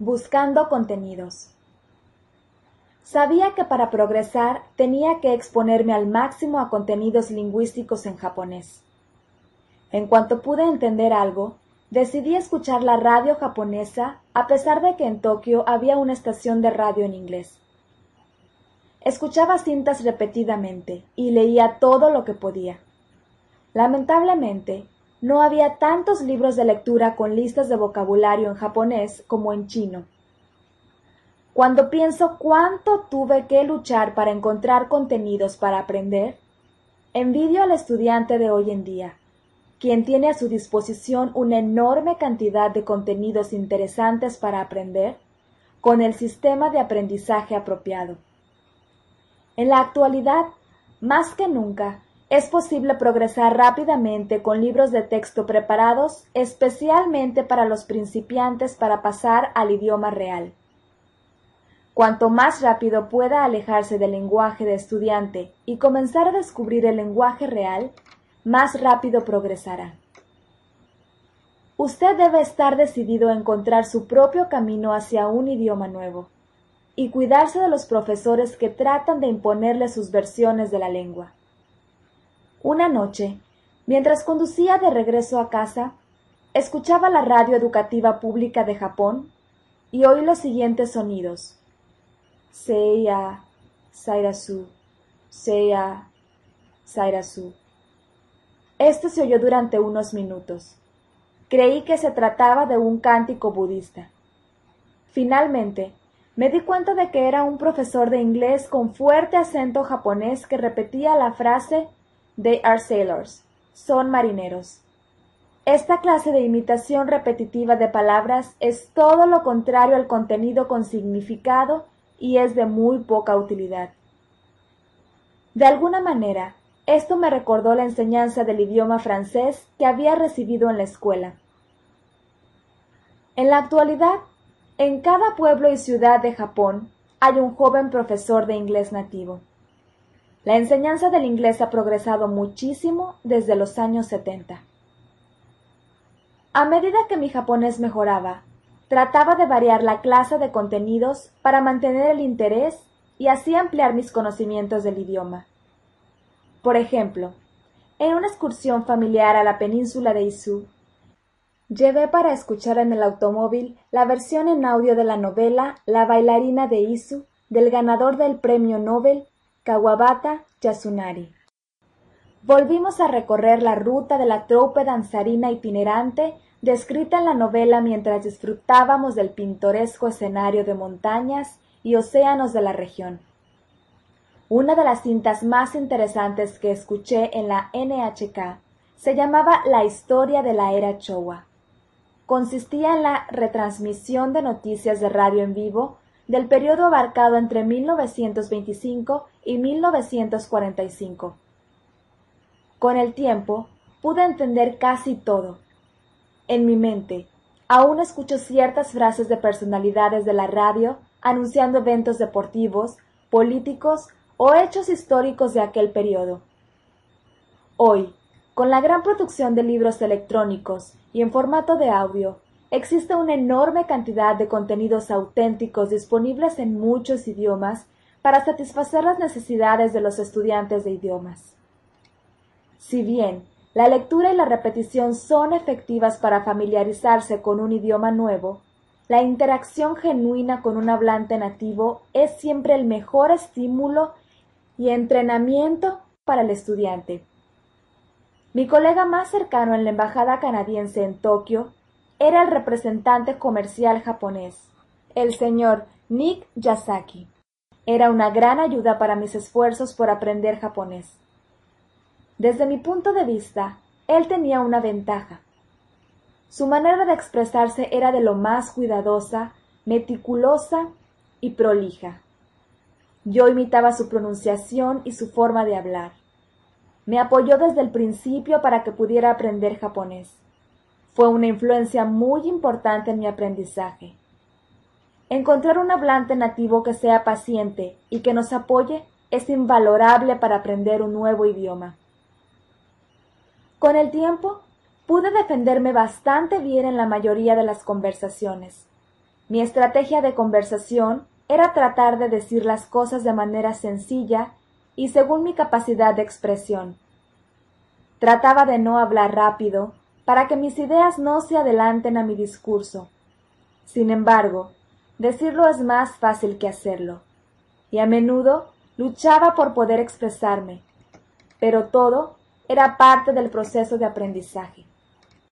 Buscando contenidos. Sabía que para progresar tenía que exponerme al máximo a contenidos lingüísticos en japonés. En cuanto pude entender algo, decidí escuchar la radio japonesa a pesar de que en Tokio había una estación de radio en inglés. Escuchaba cintas repetidamente y leía todo lo que podía. Lamentablemente, no había tantos libros de lectura con listas de vocabulario en japonés como en chino. Cuando pienso cuánto tuve que luchar para encontrar contenidos para aprender, envidio al estudiante de hoy en día, quien tiene a su disposición una enorme cantidad de contenidos interesantes para aprender con el sistema de aprendizaje apropiado. En la actualidad, más que nunca, es posible progresar rápidamente con libros de texto preparados especialmente para los principiantes para pasar al idioma real. Cuanto más rápido pueda alejarse del lenguaje de estudiante y comenzar a descubrir el lenguaje real, más rápido progresará. Usted debe estar decidido a encontrar su propio camino hacia un idioma nuevo y cuidarse de los profesores que tratan de imponerle sus versiones de la lengua. Una noche, mientras conducía de regreso a casa, escuchaba la radio educativa pública de Japón y oí los siguientes sonidos. Seiya, Sairasu, Seiya, Sairasu. Esto se oyó durante unos minutos. Creí que se trataba de un cántico budista. Finalmente, me di cuenta de que era un profesor de inglés con fuerte acento japonés que repetía la frase They are sailors. Son marineros. Esta clase de imitación repetitiva de palabras es todo lo contrario al contenido con significado y es de muy poca utilidad. De alguna manera, esto me recordó la enseñanza del idioma francés que había recibido en la escuela. En la actualidad, en cada pueblo y ciudad de Japón hay un joven profesor de inglés nativo. La enseñanza del inglés ha progresado muchísimo desde los años 70. A medida que mi japonés mejoraba, trataba de variar la clase de contenidos para mantener el interés y así ampliar mis conocimientos del idioma. Por ejemplo, en una excursión familiar a la península de Izu, llevé para escuchar en el automóvil la versión en audio de la novela La bailarina de Izu del ganador del premio Nobel Kawabata Yasunari. Volvimos a recorrer la ruta de la troupe danzarina itinerante descrita en la novela mientras disfrutábamos del pintoresco escenario de montañas y océanos de la región. Una de las cintas más interesantes que escuché en la NHK se llamaba La historia de la era Showa. Consistía en la retransmisión de noticias de radio en vivo del periodo abarcado entre 1925 y 1945. Con el tiempo pude entender casi todo. En mi mente, aún escucho ciertas frases de personalidades de la radio anunciando eventos deportivos, políticos o hechos históricos de aquel periodo. Hoy, con la gran producción de libros electrónicos y en formato de audio, Existe una enorme cantidad de contenidos auténticos disponibles en muchos idiomas para satisfacer las necesidades de los estudiantes de idiomas. Si bien la lectura y la repetición son efectivas para familiarizarse con un idioma nuevo, la interacción genuina con un hablante nativo es siempre el mejor estímulo y entrenamiento para el estudiante. Mi colega más cercano en la embajada canadiense en Tokio era el representante comercial japonés, el señor Nick Yasaki. Era una gran ayuda para mis esfuerzos por aprender japonés. Desde mi punto de vista, él tenía una ventaja. Su manera de expresarse era de lo más cuidadosa, meticulosa y prolija. Yo imitaba su pronunciación y su forma de hablar. Me apoyó desde el principio para que pudiera aprender japonés. Fue una influencia muy importante en mi aprendizaje. Encontrar un hablante nativo que sea paciente y que nos apoye es invalorable para aprender un nuevo idioma. Con el tiempo, pude defenderme bastante bien en la mayoría de las conversaciones. Mi estrategia de conversación era tratar de decir las cosas de manera sencilla y según mi capacidad de expresión. Trataba de no hablar rápido para que mis ideas no se adelanten a mi discurso. Sin embargo, decirlo es más fácil que hacerlo, y a menudo luchaba por poder expresarme, pero todo era parte del proceso de aprendizaje.